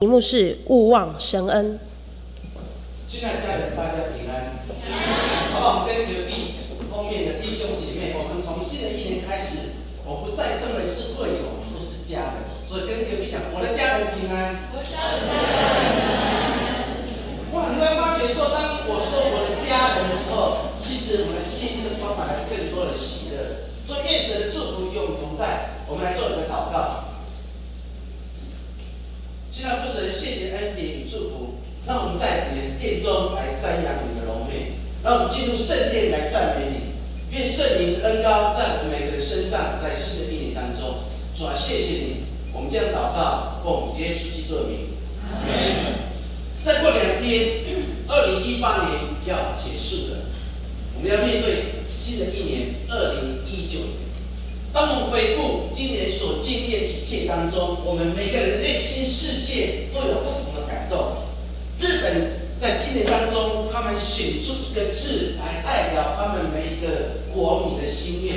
题目是勿忘神恩。亲爱的家人，大家平安。好不好？我们跟隔壁后面的弟兄姐妹，我们从新的一年开始，我不再称为是会友，我们都是家人。所以跟隔壁讲，我的家人平安。我的家人平安。哇！你会发觉说，当我说我的家人的时候，其实我的心就充满了更多的喜乐。所以愿神的祝福与我们同在。我们来做一个祷告。现在父神，谢谢恩典与祝福。让我们在你的殿中来瞻仰你的荣美，让我们进入圣殿来赞美你。愿圣灵恩高在我们每个人身上，在新的一年当中。主啊，谢谢你。我们将祷告，奉耶稣基督的名。再过两天，二零一八年就要结束了，我们要面对新的一年二零一九年。当我们回顾今年所经历的一切当中，我们每个人内心世界都有不同的感动。日本在今年当中，他们选出一个字来代表他们每一个国民的心愿，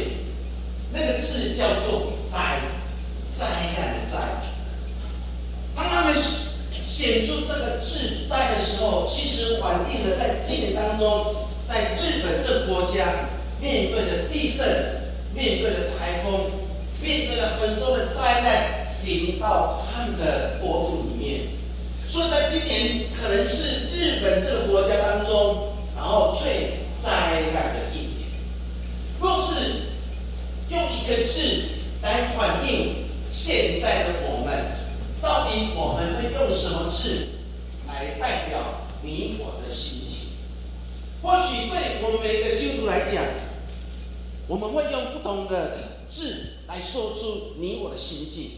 那个字叫做“灾”，灾难的“灾”。当他们选出这个字“灾”的时候，其实反映了在今年当中，在日本这个国家面对的地震、面对了台风、面对了很多的灾难临到他们的国土里面。所以在今年可能是日本这个国家当中，然后最灾难的一年。若是用一个字来反映现在的我们，到底我们会用什么字来代表你我的心情？或许对我们每个基督徒来讲，我们会用不同的字来说出你我的心境。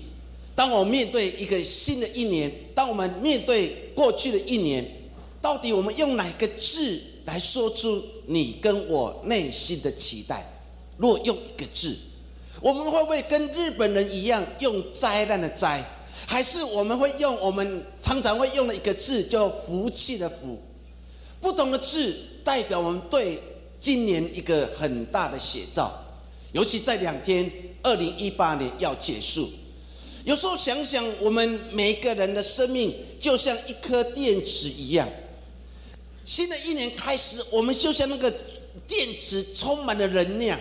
当我面对一个新的一年，当我们面对过去的一年，到底我们用哪个字来说出你跟我内心的期待？若用一个字，我们会不会跟日本人一样用灾难的灾？还是我们会用我们常常会用的一个字叫福气的福？不同的字代表我们对今年一个很大的写照，尤其在两天，二零一八年要结束。有时候想想，我们每一个人的生命就像一颗电池一样。新的一年开始，我们就像那个电池充满了能量，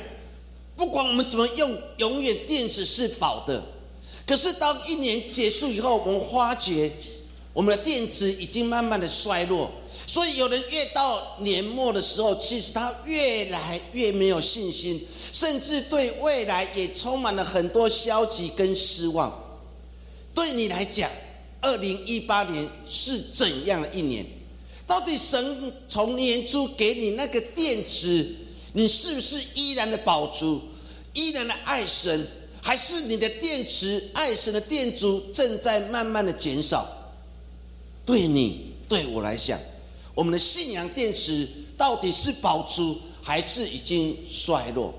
不管我们怎么用，永远电池是饱的。可是当一年结束以后，我们发觉我们的电池已经慢慢的衰落。所以有人越到年末的时候，其实他越来越没有信心，甚至对未来也充满了很多消极跟失望。对你来讲，二零一八年是怎样的一年？到底神从年初给你那个电池，你是不是依然的保足，依然的爱神，还是你的电池爱神的电阻正在慢慢的减少？对你对我来讲，我们的信仰电池到底是保住，还是已经衰落？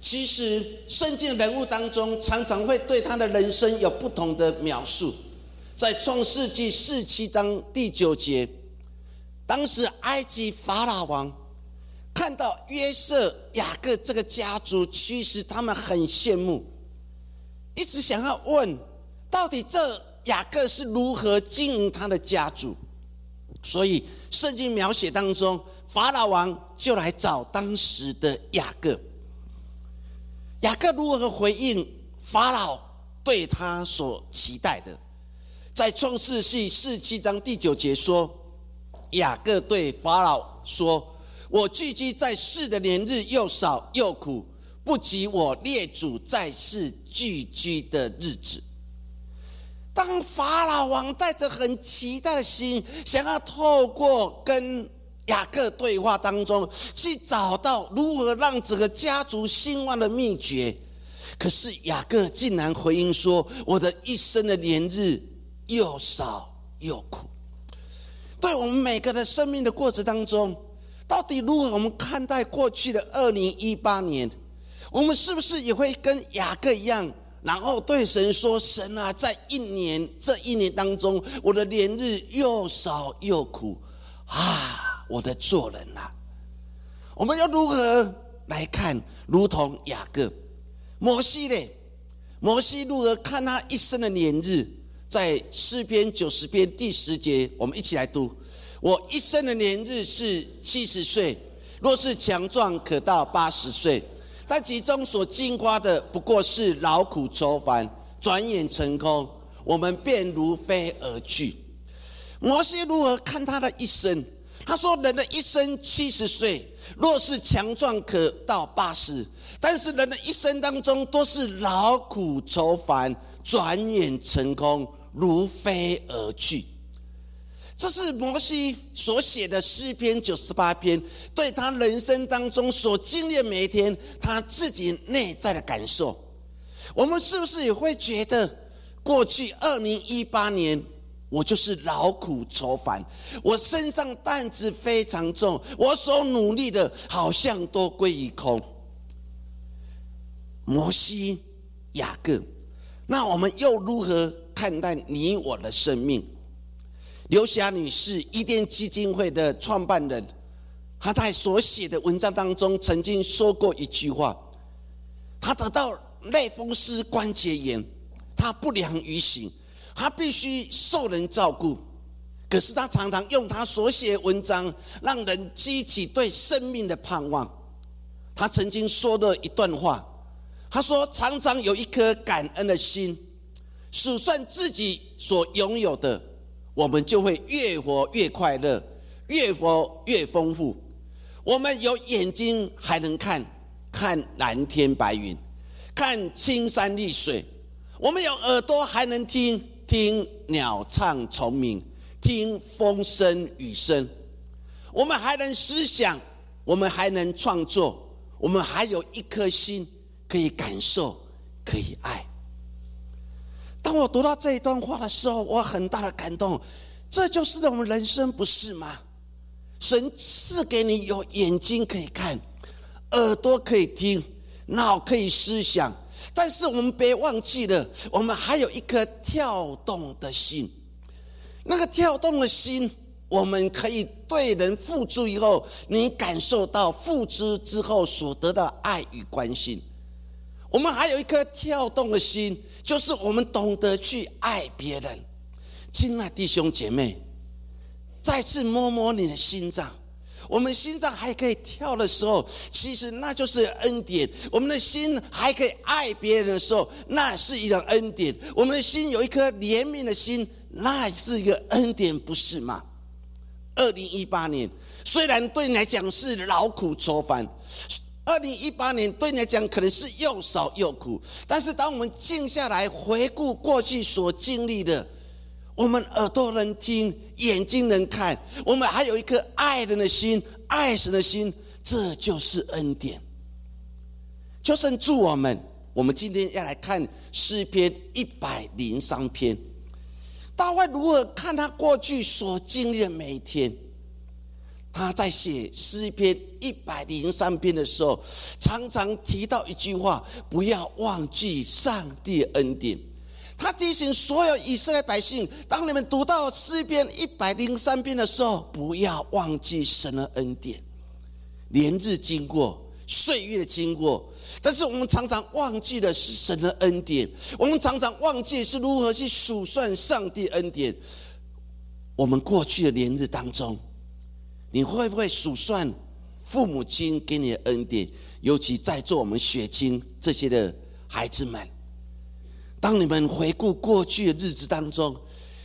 其实，圣经人物当中常常会对他的人生有不同的描述。在创世纪四七章第九节，当时埃及法老王看到约瑟、雅各这个家族，其实他们很羡慕，一直想要问，到底这雅各是如何经营他的家族？所以，圣经描写当中，法老王就来找当时的雅各。雅各如何回应法老对他所期待的？在创世纪四七章第九节说：“雅各对法老说：‘我聚居在世的年日又少又苦，不及我列祖在世聚居的日子。’”当法老王带着很期待的心，想要透过跟。雅各对话当中，去找到如何让整个家族兴旺的秘诀。可是雅各竟然回应说：“我的一生的年日又少又苦。”对我们每个的生命的过程当中，到底如何我们看待过去的二零一八年？我们是不是也会跟雅各一样，然后对神说：“神啊，在一年这一年当中，我的年日又少又苦啊！”我的做人呐，我们要如何来看？如同雅各、摩西嘞，摩西如何看他一生的年日？在诗篇九十篇第十节，我们一起来读：我一生的年日是七十岁，若是强壮，可到八十岁。但其中所经 qua 的，不过是劳苦愁烦，转眼成空，我们便如飞而去。摩西如何看他的一生？他说：“人的一生七十岁，若是强壮，可到八十；但是人的一生当中，都是劳苦愁烦，转眼成空，如飞而去。”这是摩西所写的诗篇九十八篇，对他人生当中所经历每一天，他自己内在的感受。我们是不是也会觉得，过去二零一八年？我就是劳苦愁烦，我身上担子非常重，我所努力的好像都归于空。摩西、雅各，那我们又如何看待你我的生命？刘霞女士，伊甸基金会的创办人，她在所写的文章当中曾经说过一句话：，她得到类风湿关节炎，她不良于行。她必须受人照顾，可是她常常用她所写文章，让人激起对生命的盼望。她曾经说的一段话，她说：“常常有一颗感恩的心，数算自己所拥有的，我们就会越活越快乐，越活越丰富。我们有眼睛还能看，看蓝天白云，看青山绿水；我们有耳朵还能听。”听鸟唱虫鸣，听风声雨声，我们还能思想，我们还能创作，我们还有一颗心可以感受，可以爱。当我读到这一段话的时候，我很大的感动。这就是我们人生，不是吗？神赐给你有眼睛可以看，耳朵可以听，脑可以思想。但是我们别忘记了，我们还有一颗跳动的心。那个跳动的心，我们可以对人付出以后，你感受到付出之后所得的爱与关心。我们还有一颗跳动的心，就是我们懂得去爱别人。亲爱弟兄姐妹，再次摸摸你的心脏。我们心脏还可以跳的时候，其实那就是恩典；我们的心还可以爱别人的时候，那是一种恩典；我们的心有一颗怜悯的心，那是一个恩典，不是吗？二零一八年虽然对你来讲是劳苦愁烦，二零一八年对你来讲可能是又少又苦，但是当我们静下来回顾过去所经历的。我们耳朵能听，眼睛能看，我们还有一颗爱人的心，爱神的心，这就是恩典。就神祝我们，我们今天要来看诗篇一百零三篇。大卫如何看他过去所经历的每一天？他在写诗篇一百零三篇的时候，常常提到一句话：不要忘记上帝恩典。他提醒所有以色列百姓：当你们读到诗篇一百零三篇的时候，不要忘记神的恩典。连日经过，岁月的经过，但是我们常常忘记的是神的恩典。我们常常忘记是如何去数算上帝恩典。我们过去的连日当中，你会不会数算父母亲给你的恩典？尤其在座我们血亲这些的孩子们。当你们回顾过去的日子当中，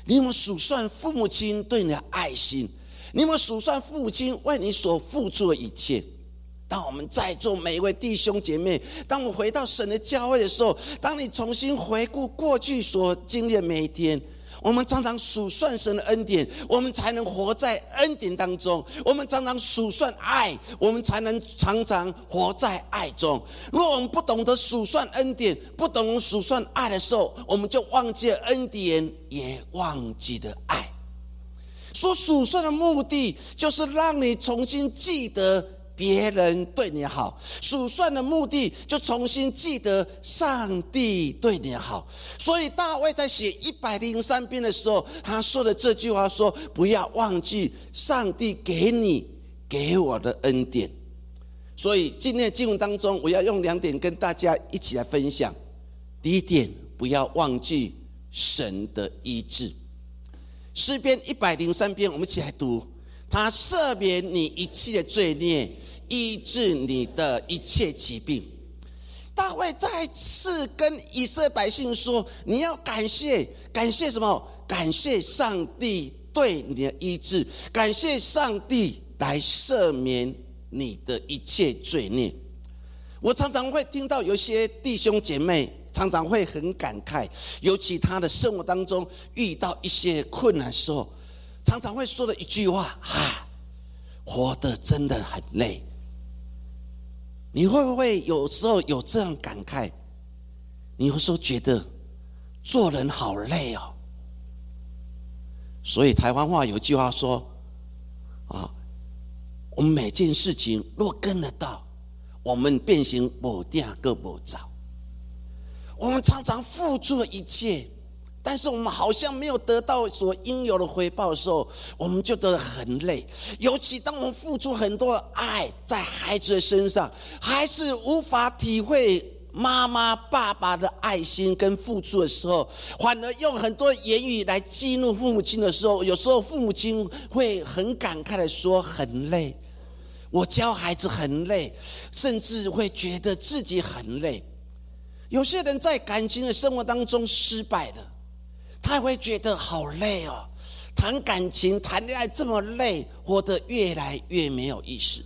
你们数算父母亲对你的爱心？你们数算父母亲为你所付出的一切？当我们在座每一位弟兄姐妹，当我们回到神的教会的时候，当你重新回顾过去所经历的每一天。我们常常数算神的恩典，我们才能活在恩典当中；我们常常数算爱，我们才能常常活在爱中。若我们不懂得数算恩典，不懂数算爱的时候，我们就忘记了恩典，也忘记了爱。说数算的目的，就是让你重新记得。别人对你好，数算的目的就重新记得上帝对你好。所以大卫在写一百零三篇的时候，他说的这句话说：“不要忘记上帝给你给我的恩典。”所以今天的经文当中，我要用两点跟大家一起来分享。第一点，不要忘记神的医治。诗篇一百零三篇，我们一起来读：他赦免你一切罪孽，医治你的一切疾病。大卫再次跟以色列百姓说：“你要感谢，感谢什么？感谢上帝对你的医治，感谢上帝来赦免你的一切罪孽。”我常常会听到有些弟兄姐妹常常会很感慨，尤其他的生活当中遇到一些困难时候，常常会说的一句话：“啊，活得真的很累。”你会不会有时候有这样感慨？你有时候觉得做人好累哦。所以台湾话有句话说：“啊，我们每件事情若跟得到，我们变形某第二个某找。我们常常付出了一切。”但是我们好像没有得到所应有的回报的时候，我们就觉得很累。尤其当我们付出很多的爱在孩子的身上，还是无法体会妈妈、爸爸的爱心跟付出的时候，反而用很多言语来激怒父母亲的时候，有时候父母亲会很感慨的说：“很累，我教孩子很累，甚至会觉得自己很累。”有些人在感情的生活当中失败了。他会觉得好累哦，谈感情、谈恋爱这么累，活得越来越没有意思。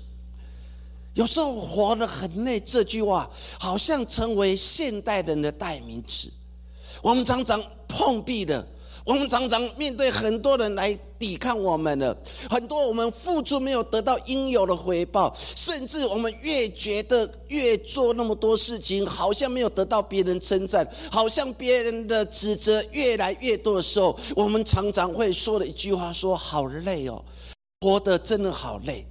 有时候活得很累，这句话好像成为现代人的代名词。我们常常碰壁的。我们常常面对很多人来抵抗我们的，很多我们付出没有得到应有的回报，甚至我们越觉得越做那么多事情，好像没有得到别人称赞，好像别人的指责越来越多的时候，我们常常会说的一句话：说好累哦，活得真的好累。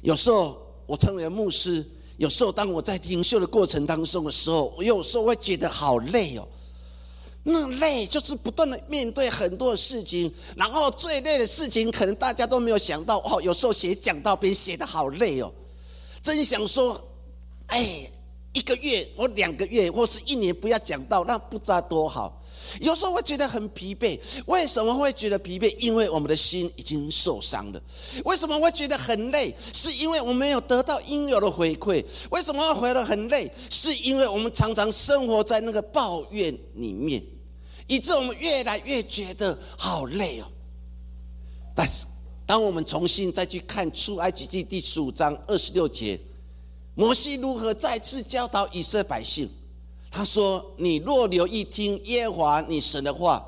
有时候我成为牧师，有时候当我在听秀的过程当中的时候，我有时候会觉得好累哦。那累就是不断的面对很多的事情，然后最累的事情可能大家都没有想到哦。有时候写讲道别人写的好累哦，真想说，哎，一个月或两个月或是一年不要讲到，那不知道多好。有时候会觉得很疲惫，为什么会觉得疲惫？因为我们的心已经受伤了。为什么会觉得很累？是因为我们没有得到应有的回馈。为什么会回得很累？是因为我们常常生活在那个抱怨里面，以致我们越来越觉得好累哦。但是，当我们重新再去看出埃及记第十五章二十六节，摩西如何再次教导以色列百姓？他说：“你若留意听耶和华你神的话，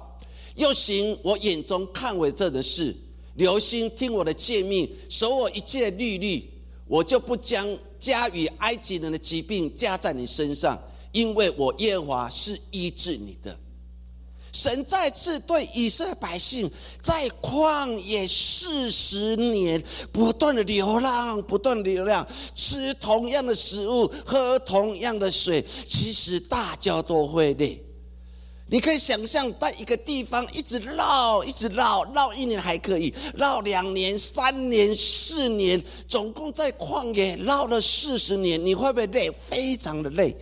又行我眼中看为正的事，留心听我的诫命，守我一切律律，我就不将加与埃及人的疾病加在你身上，因为我耶和华是医治你的。”神再次对以色列百姓在旷野四十年不断的流浪，不断流浪，吃同样的食物，喝同样的水，其实大家都会累。你可以想象，在一个地方一直绕，一直绕，绕一年还可以，绕两年、三年、四年，总共在旷野绕了四十年，你会不会累？非常的累。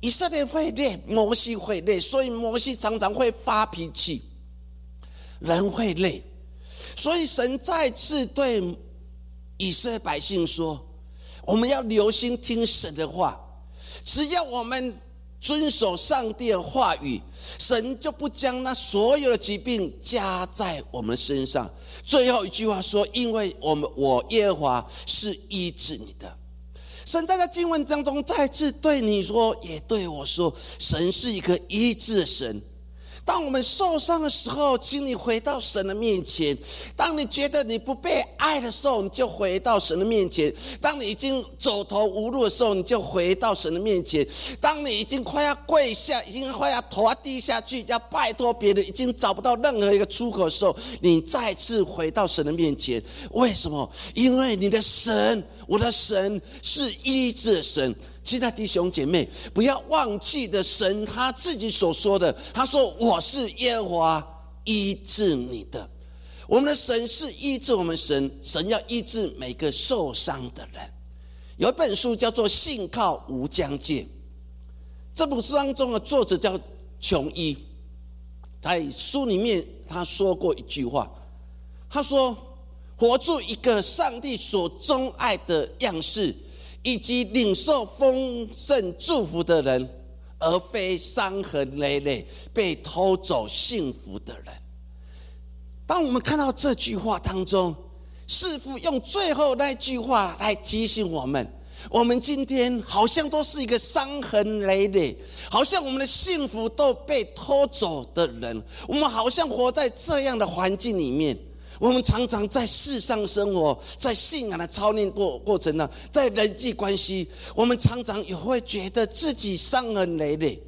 以色列会累，摩西会累，所以摩西常常会发脾气。人会累，所以神再次对以色列百姓说：“我们要留心听神的话，只要我们遵守上帝的话语，神就不将那所有的疾病加在我们身上。”最后一句话说：“因为我们我耶和华是医治你的。”神在这经文当中再次对你说，也对我说：神是一个医治的神。当我们受伤的时候，请你回到神的面前；当你觉得你不被爱的时候，你就回到神的面前；当你已经走投无路的时候，你就回到神的面前；当你已经快要跪下，已经快要头要低下去，要拜托别人，已经找不到任何一个出口的时候，你再次回到神的面前。为什么？因为你的神，我的神是医治神。其他弟兄姐妹，不要忘记的神他自己所说的。他说：“我是耶和华医治你的。”我们的神是医治我们神，神要医治每个受伤的人。有一本书叫做《信靠无疆界》，这本书当中的作者叫琼一，在书里面他说过一句话，他说：“活出一个上帝所钟爱的样式，以及领受丰盛祝福的人，而非伤痕累累被偷走幸福的人。”当我们看到这句话当中，师傅用最后那句话来提醒我们。我们今天好像都是一个伤痕累累，好像我们的幸福都被偷走的人。我们好像活在这样的环境里面。我们常常在世上生活，在信仰的操练过过程呢，在人际关系，我们常常也会觉得自己伤痕累累。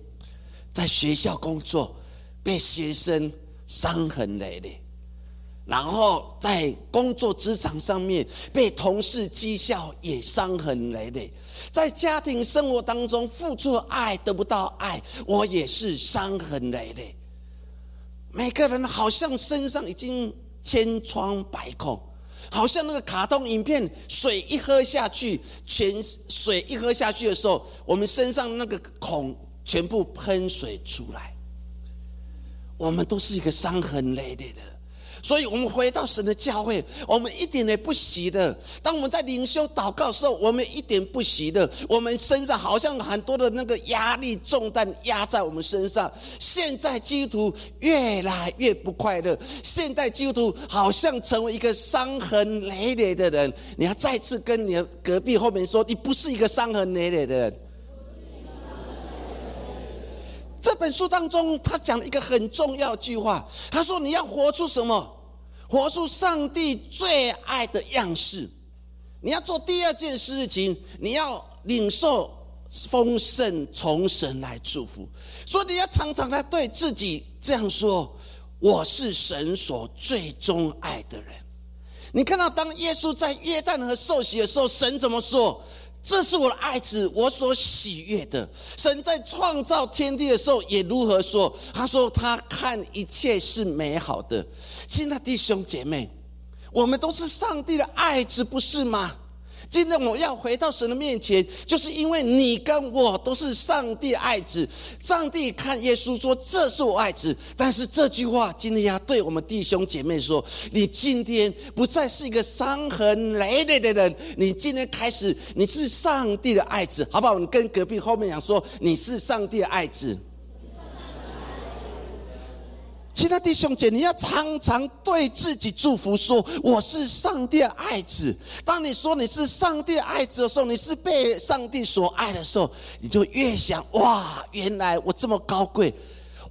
在学校工作，被学生伤痕累累。然后在工作职场上面被同事讥笑，也伤痕累累；在家庭生活当中付出爱得不到爱，我也是伤痕累累。每个人好像身上已经千疮百孔，好像那个卡通影片，水一喝下去，全水一喝下去的时候，我们身上那个孔全部喷水出来。我们都是一个伤痕累累的。所以，我们回到神的教会，我们一点也不习的。当我们在灵修祷告的时候，我们一点不习的。我们身上好像很多的那个压力重担压在我们身上。现在基督徒越来越不快乐，现在基督徒好像成为一个伤痕累累的人。你要再次跟你的隔壁后面说，你不是一个伤痕累累的人。这本书当中，他讲了一个很重要句话。他说：“你要活出什么？活出上帝最爱的样式。你要做第二件事情，你要领受丰盛从神来祝福。所以你要常常来对自己这样说：我是神所最钟爱的人。你看到当耶稣在约旦河受洗的时候，神怎么说？”这是我的爱子，我所喜悦的。神在创造天地的时候也如何说？他说他看一切是美好的。亲爱的弟兄姐妹，我们都是上帝的爱子，不是吗？今天我要回到神的面前，就是因为你跟我都是上帝爱子。上帝看耶稣说：“这是我爱子。”但是这句话今天要对我们弟兄姐妹说：你今天不再是一个伤痕累累的人，你今天开始你是上帝的爱子，好不好？你跟隔壁后面讲说：你是上帝的爱子。其他弟兄姐，你要常常对自己祝福，说我是上帝的爱子。当你说你是上帝的爱子的时候，你是被上帝所爱的时候，你就越想哇，原来我这么高贵，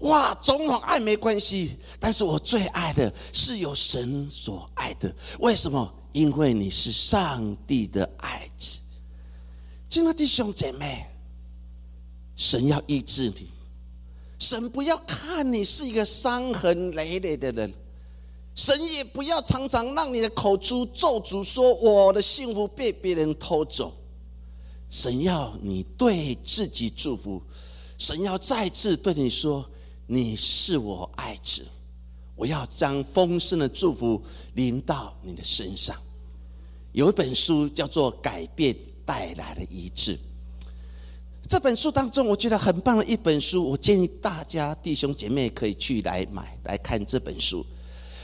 哇，总统爱没关系，但是我最爱的是有神所爱的。为什么？因为你是上帝的爱子。亲爱的弟兄姐妹，神要医治你。神不要看你是一个伤痕累累的人，神也不要常常让你的口出咒诅，说我的幸福被别人偷走。神要你对自己祝福，神要再次对你说：“你是我爱子，我要将丰盛的祝福临到你的身上。”有一本书叫做《改变带来的医治》。这本书当中，我觉得很棒的一本书，我建议大家弟兄姐妹可以去来买来看这本书。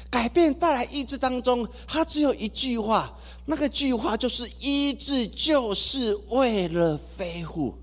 改变带来意志当中，它只有一句话，那个句话就是意志就是为了恢复。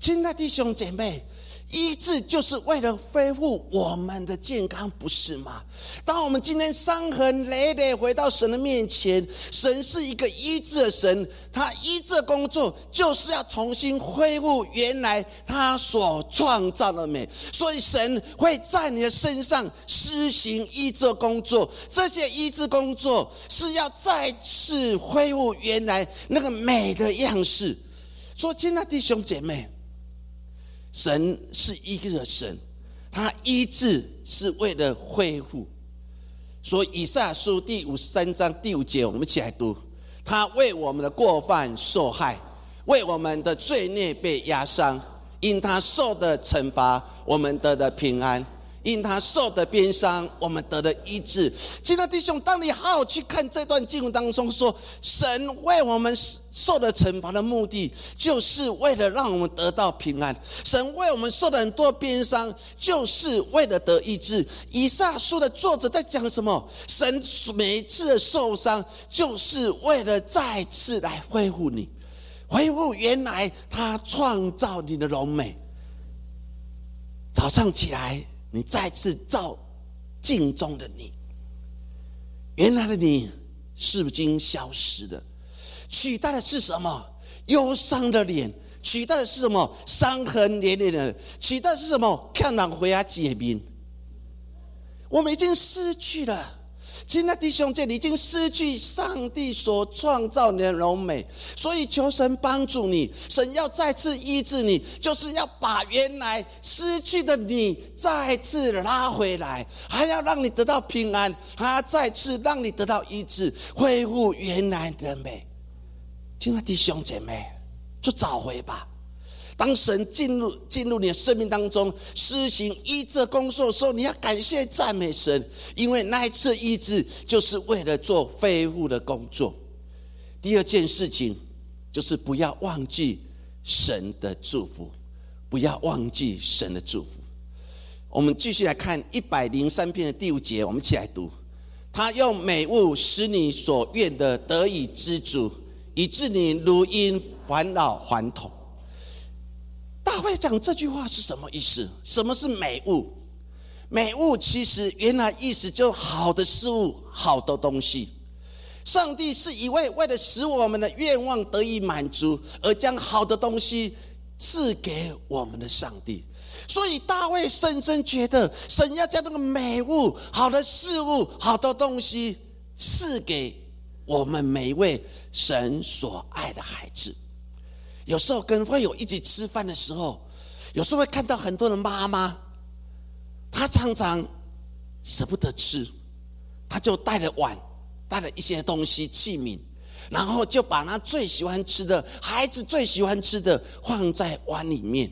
亲爱的弟兄姐妹。医治就是为了恢复我们的健康，不是吗？当我们今天伤痕累累回到神的面前，神是一个医治的神，他医治工作就是要重新恢复原来他所创造的美，所以神会在你的身上施行医治工作。这些医治工作是要再次恢复原来那个美的样式。说，亲爱的弟兄姐妹。神是一个神，他医治是为了恢复。所以以上书第五十三章第五节，我们一起来读：他为我们的过犯受害，为我们的罪孽被压伤，因他受的惩罚，我们得的平安；因他受的鞭伤，我们得了医治。亲爱的弟兄，当你好好去看这段经文当中说，神为我们受的惩罚的目的，就是为了让我们得到平安。神为我们受的很多鞭伤，就是为了得医治。以撒书的作者在讲什么？神每一次的受伤，就是为了再次来恢复你，恢复原来他创造你的荣美。早上起来。你再次照镜中的你，原来的你是不是已经消失的，取代的是什么？忧伤的脸，取代的是什么？伤痕累累的，取代是什么？看到回家解冰，我们已经失去了。亲爱的弟兄姐妹，已经失去上帝所创造的荣美，所以求神帮助你。神要再次医治你，就是要把原来失去的你再次拉回来，还要让你得到平安，还要再次让你得到医治，恢复原来的美。亲爱的弟兄姐妹，就找回吧。当神进入进入你的生命当中，施行医治工作的时候，你要感谢赞美神，因为那一次医治就是为了做废物的工作。第二件事情就是不要忘记神的祝福，不要忘记神的祝福。我们继续来看一百零三篇的第五节，我们一起来读：他用美物使你所愿的得以知足，以致你如因返老还童。大卫讲这句话是什么意思？什么是美物？美物其实原来意思就好的事物、好的东西。上帝是一位为了使我们的愿望得以满足而将好的东西赐给我们的上帝。所以大卫深深觉得，神要将那个美物、好的事物、好的东西赐给我们每一位神所爱的孩子。有时候跟会友一起吃饭的时候，有时候会看到很多的妈妈，她常常舍不得吃，她就带了碗，带了一些东西器皿，然后就把她最喜欢吃的孩子最喜欢吃的放在碗里面。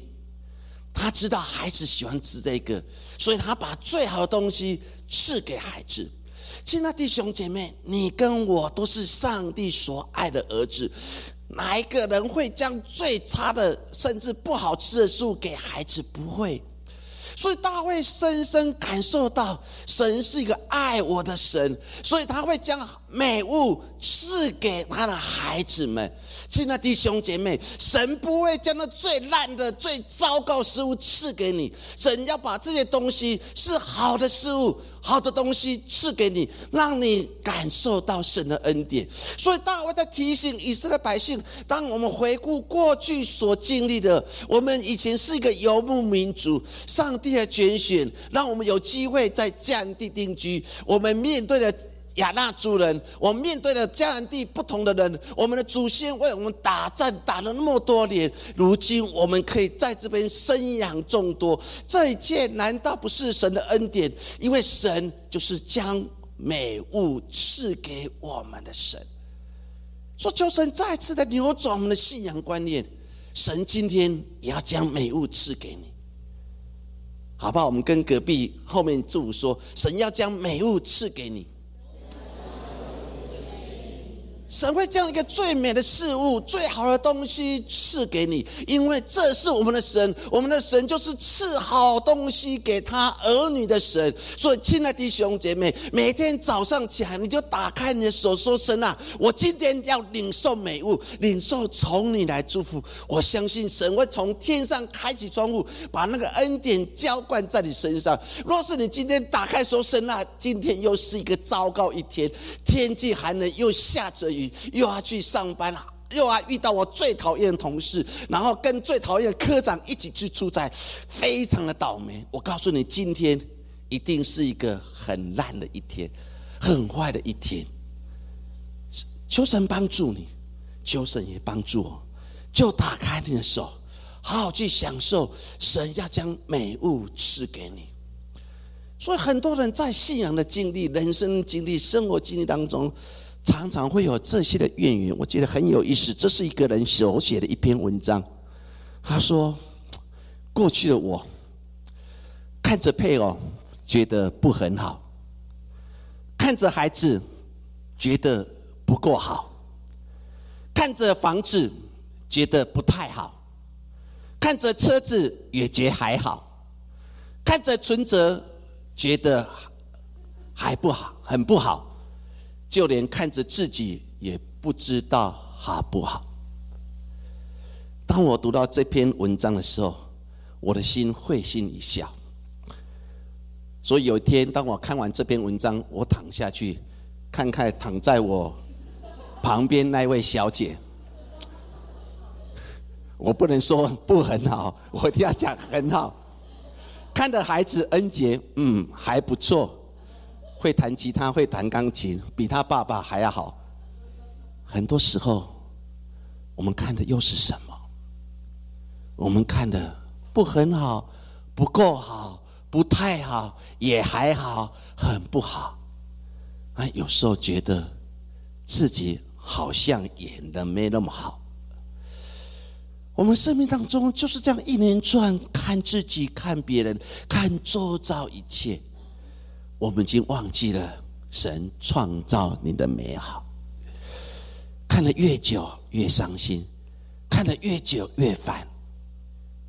他知道孩子喜欢吃这个，所以他把最好的东西赐给孩子。亲爱的弟兄姐妹，你跟我都是上帝所爱的儿子。哪一个人会将最差的，甚至不好吃的食物给孩子？不会。所以大卫深深感受到，神是一个爱我的神，所以他会将美物赐给他的孩子们。亲爱的弟兄姐妹，神不会将那最烂的、最糟糕食物赐给你，神要把这些东西是好的事物。好的东西赐给你，让你感受到神的恩典。所以大卫在提醒以色列百姓：当我们回顾过去所经历的，我们以前是一个游牧民族，上帝的拣选让我们有机会在降地定居。我们面对的。亚纳族人，我们面对了迦南地不同的人，我们的祖先为我们打战打了那么多年，如今我们可以在这边生养众多，这一切难道不是神的恩典？因为神就是将美物赐给我们的神。说求神再次的扭转我们的信仰观念，神今天也要将美物赐给你，好不好？我们跟隔壁后面祝说，神要将美物赐给你。神会将一个最美的事物、最好的东西赐给你，因为这是我们的神。我们的神就是赐好东西给他儿女的神。所以，亲爱的弟兄姐妹，每天早上起来，你就打开你的手，说：“神啊，我今天要领受美物，领受从你来祝福。我相信神会从天上开启窗户，把那个恩典浇灌在你身上。若是你今天打开说：‘神啊，今天又是一个糟糕一天，天气寒冷，又下着’”又要去上班了，又要遇到我最讨厌的同事，然后跟最讨厌的科长一起去出差，非常的倒霉。我告诉你，今天一定是一个很烂的一天，很坏的一天。求神帮助你，求神也帮助我，就打开你的手，好好去享受神要将美物赐给你。所以很多人在信仰的经历、人生经历、生活经历当中。常常会有这些的怨言，我觉得很有意思。这是一个人手写的一篇文章。他说：“过去的我看着配偶觉得不很好；看着孩子，觉得不够好；看着房子，觉得不太好；看着车子，也觉还好；看着存折，觉得还不好，很不好；就连看着自己，也不知道好不好。当我读到这篇文章的时候，我的心会心一笑。所以有一天，当我看完这篇文章，我躺下去，看看躺在我旁边那位小姐，我不能说不很好，我一定要讲很好。看的孩子恩杰，嗯，还不错，会弹吉他，会弹钢琴，比他爸爸还要好。很多时候，我们看的又是什么？我们看的不很好，不够好。不太好，也还好，很不好。啊，有时候觉得自己好像演的没那么好。我们生命当中就是这样一连串看自己、看别人、看周遭一切，我们已经忘记了神创造你的美好。看了越久越伤心，看了越久越烦，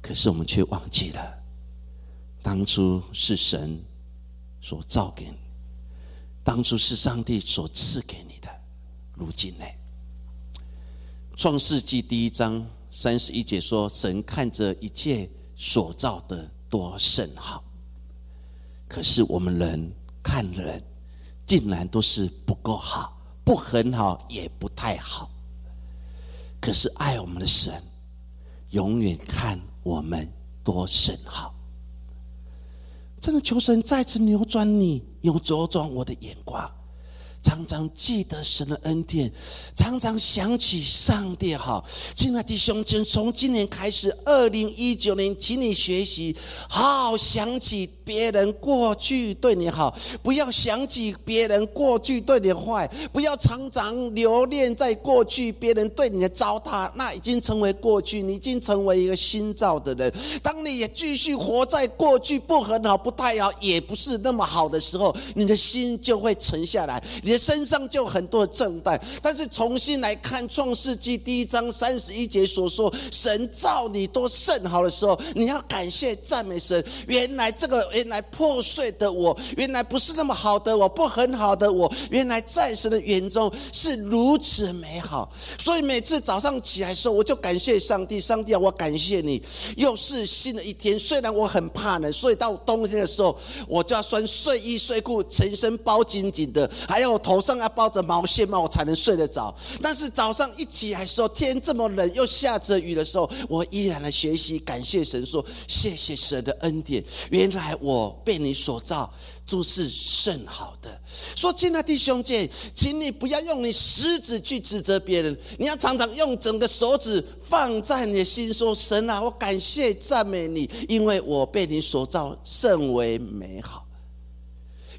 可是我们却忘记了。当初是神所造给你，当初是上帝所赐给你的。如今呢？创世纪第一章三十一节说：“神看着一切所造的多甚好。”可是我们人看人，竟然都是不够好，不很好，也不太好。可是爱我们的神，永远看我们多甚好。真的求神再次扭转你，又左转我的眼光。常常记得神的恩典，常常想起上帝好。亲爱的弟兄，从从今年开始，二零一九年，请你学习，好好想起别人过去对你好，不要想起别人过去对你坏，不要常常留恋在过去别人对你的糟蹋，那已经成为过去，你已经成为一个新造的人。当你也继续活在过去不很好、不太好、也不是那么好的时候，你的心就会沉下来。你的身上就很多的正担，但是重新来看《创世纪》第一章三十一节所说，神造你多甚好的时候，你要感谢赞美神。原来这个原来破碎的我，原来不是那么好的我，不很好的我，原来在神的眼中是如此美好。所以每次早上起来的时候，我就感谢上帝，上帝啊，我感谢你，又是新的一天。虽然我很怕冷，所以到冬天的时候，我就要穿睡衣睡裤，全身包紧紧的，还有。头上要包着毛线帽，我才能睡得着。但是早上一起来时候，天这么冷，又下着雨的时候，我依然来学习，感谢神，说谢谢神的恩典。原来我我被你所造，都是甚好的。说亲爱的弟兄姐，请你不要用你食指去指责别人，你要常常用整个手指放在你的心，说神啊，我感谢赞美你，因为我被你所造甚为美好。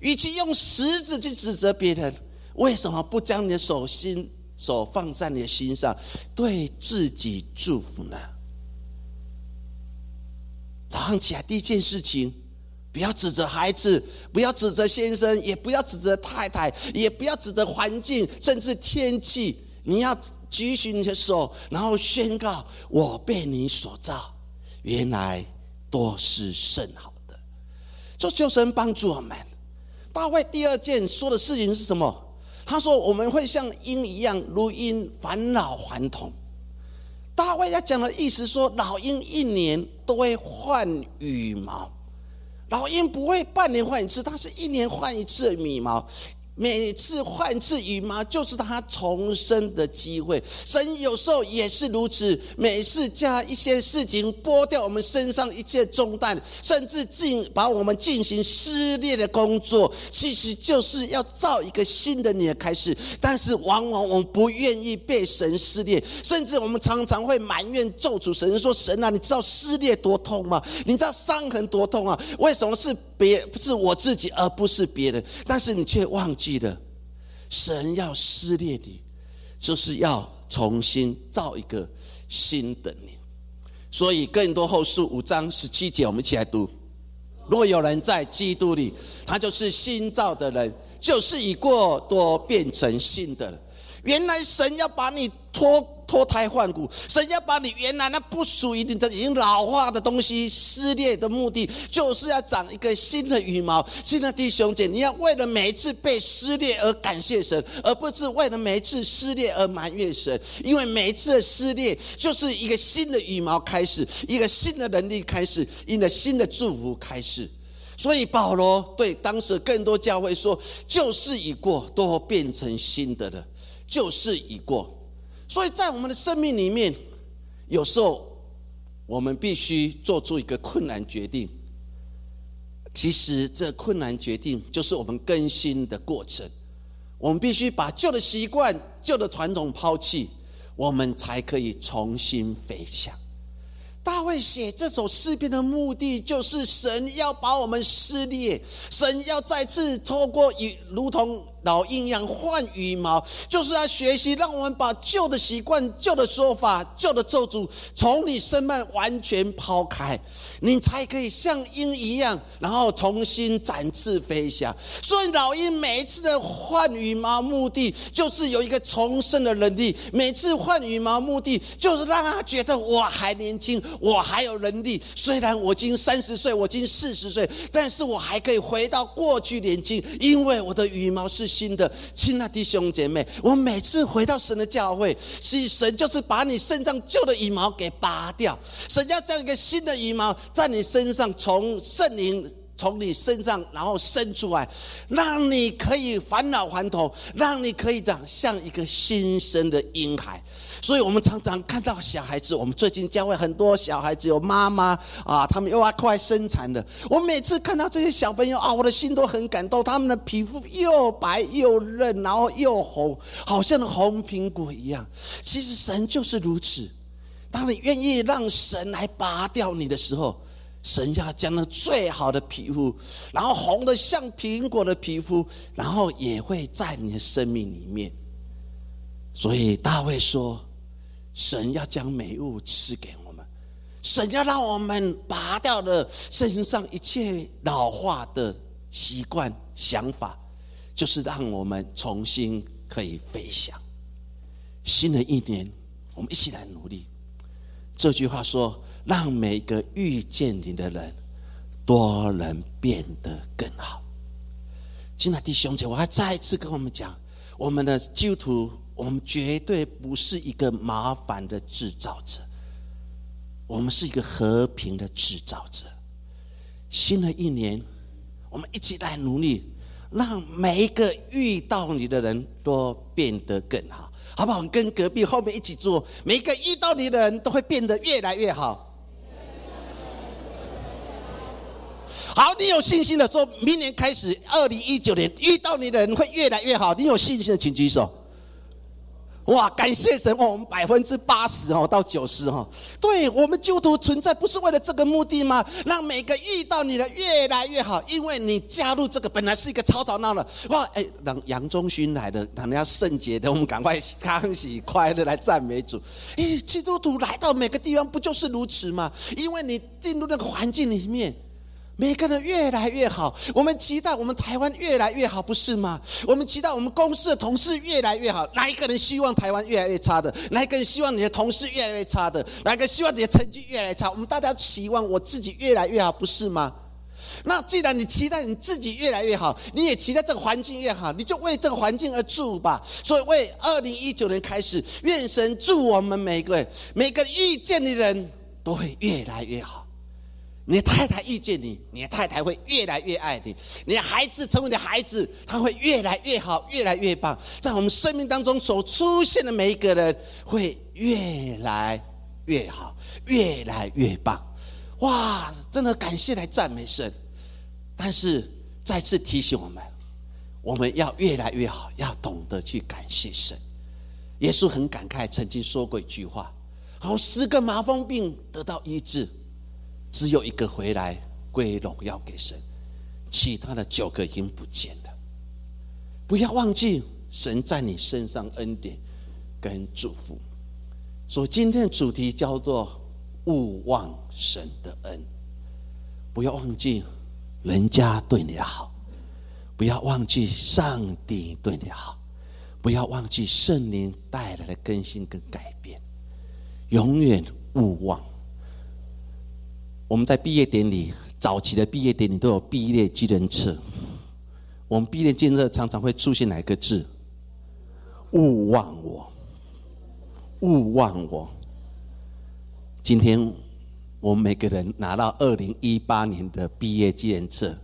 与其用食指去指责别人，为什么不将你的手心手放在你的心上，对自己祝福呢？早上起来第一件事情，不要指责孩子，不要指责先生，也不要指责太太，也不要指责环境，甚至天气。你要举起你的手，然后宣告：我被你所造，原来都是甚好的。这就神帮助我们。大卫第二件说的事情是什么？他说：“我们会像鹰一样，如鹰返老还童。”大卫要讲的意思说，老鹰一年都会换羽毛，老鹰不会半年换一次，它是一年换一次羽毛。每次换次羽毛，就是他重生的机会。神有时候也是如此，每次加一些事情，剥掉我们身上一切重担，甚至进把我们进行撕裂的工作，其实就是要造一个新的你的开始。但是往往我们不愿意被神撕裂，甚至我们常常会埋怨咒诅神，说：“神啊，你知道撕裂多痛吗？你知道伤痕多痛啊？为什么是别不是我自己，而不是别人？但是你却忘记。”记得，神要撕裂你，就是要重新造一个新的你。所以，更多后书五章十七节，我们一起来读。如果有人在基督里，他就是新造的人，就是已过多变成新的。原来神要把你脱脱胎换骨，神要把你原来那不属于你的、已经老化的东西撕裂的目的，就是要长一个新的羽毛。新的弟兄姐，你要为了每一次被撕裂而感谢神，而不是为了每一次撕裂而埋怨神。因为每一次的撕裂，就是一个新的羽毛开始，一个新的能力开始，一个新的祝福开始。所以保罗对当时更多教会说：“旧事已过，都变成新的了。”旧事已过，所以在我们的生命里面，有时候我们必须做出一个困难决定。其实这困难决定就是我们更新的过程。我们必须把旧的习惯、旧的传统抛弃，我们才可以重新飞翔。大卫写这首诗篇的目的，就是神要把我们撕裂，神要再次透过与如同。老鹰要换羽毛，就是要学习，让我们把旧的习惯、旧的说法、旧的咒诅从你身上完全抛开，你才可以像鹰一样，然后重新展翅飞翔。所以老鹰每一次的换羽毛目的，就是有一个重生的能力。每次换羽毛目的，就是让他觉得我还年轻，我还有能力。虽然我今三十岁，我今四十岁，但是我还可以回到过去年轻，因为我的羽毛是。新的亲爱的弟兄姐妹，我每次回到神的教会，是神就是把你身上旧的羽毛给拔掉，神要将一个新的羽毛在你身上，从圣灵从你身上然后生出来，让你可以返老还童，让你可以长像一个新生的婴孩。所以我们常常看到小孩子，我们最近教会很多小孩子有妈妈啊，他们又要快生产了。我每次看到这些小朋友啊，我的心都很感动。他们的皮肤又白又嫩，然后又红，好像红苹果一样。其实神就是如此。当你愿意让神来拔掉你的时候，神要将那最好的皮肤，然后红的像苹果的皮肤，然后也会在你的生命里面。所以大卫说。神要将美物赐给我们，神要让我们拔掉的身上一切老化的习惯、想法，就是让我们重新可以飞翔。新的一年，我们一起来努力。这句话说：“让每个遇见你的人，都能变得更好。”亲爱的弟兄姐，我还再一次跟我们讲，我们的基督徒。我们绝对不是一个麻烦的制造者，我们是一个和平的制造者。新的一年，我们一起来努力，让每一个遇到你的人都变得更好，好不好？跟隔壁后面一起做，每一个遇到你的人都会变得越来越好。好，你有信心的说，明年开始，二零一九年遇到你的人会越来越好。你有信心的，请举手。哇！感谢神，哦我们百分之八十哦到九十哦，对我们基督徒存在不是为了这个目的吗？让每个遇到你的越来越好，因为你加入这个本来是一个吵吵闹闹。哇！哎，让杨忠勋来的，让人家圣洁的，我们赶快康喜快乐来赞美主。哎，基督徒来到每个地方不就是如此吗？因为你进入那个环境里面。每个人越来越好，我们期待我们台湾越来越好，不是吗？我们期待我们公司的同事越来越好。哪一个人希望台湾越来越差的？哪一个人希望你的同事越来越差的？哪一个希望你的成绩越来越差？我们大家期望我自己越来越好，不是吗？那既然你期待你自己越来越好，你也期待这个环境越好，你就为这个环境而祝吧。所以为二零一九年开始，愿神祝我们每个每个遇见的人都会越来越好。你太太遇见你，你的太太会越来越爱你；你的孩子成为你的孩子，他会越来越好，越来越棒。在我们生命当中所出现的每一个人，会越来越好，越来越棒。哇！真的感谢来赞美神。但是再次提醒我们，我们要越来越好，要懂得去感谢神。耶稣很感慨，曾经说过一句话：好，十个麻风病得到医治。只有一个回来归荣耀给神，其他的九个已经不见了。不要忘记神在你身上恩典跟祝福。所以今天的主题叫做“勿忘神的恩”。不要忘记人家对你好，不要忘记上帝对你好，不要忘记圣灵带来的更新跟改变，永远勿忘。我们在毕业典礼早期的毕业典礼都有毕业纪念册，我们毕业纪念册常常会出现哪个字？勿忘我，勿忘我。今天我们每个人拿到二零一八年的毕业纪念册，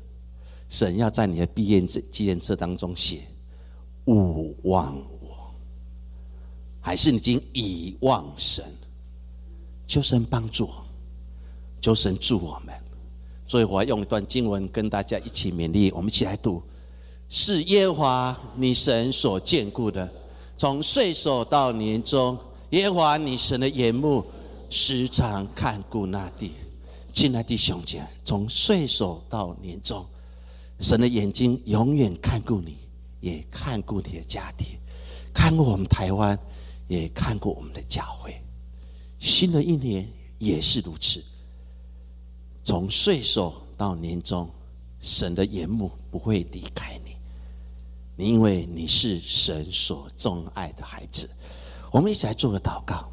神要在你的毕业纪念册当中写“勿忘我”，还是你已经遗忘神？求神帮助，求神助我们。所以我要用一段经文跟大家一起勉励，我们一起来读：“是耶和华你神所眷顾的，从岁首到年终，耶和华你神的眼目。”时常看顾那地，亲爱的弟兄姐，从岁首到年终，神的眼睛永远看顾你，也看顾你的家庭，看顾我们台湾，也看顾我们的教会。新的一年也是如此，从岁首到年终，神的眼目不会离开你，你因为你是神所钟爱的孩子。我们一起来做个祷告。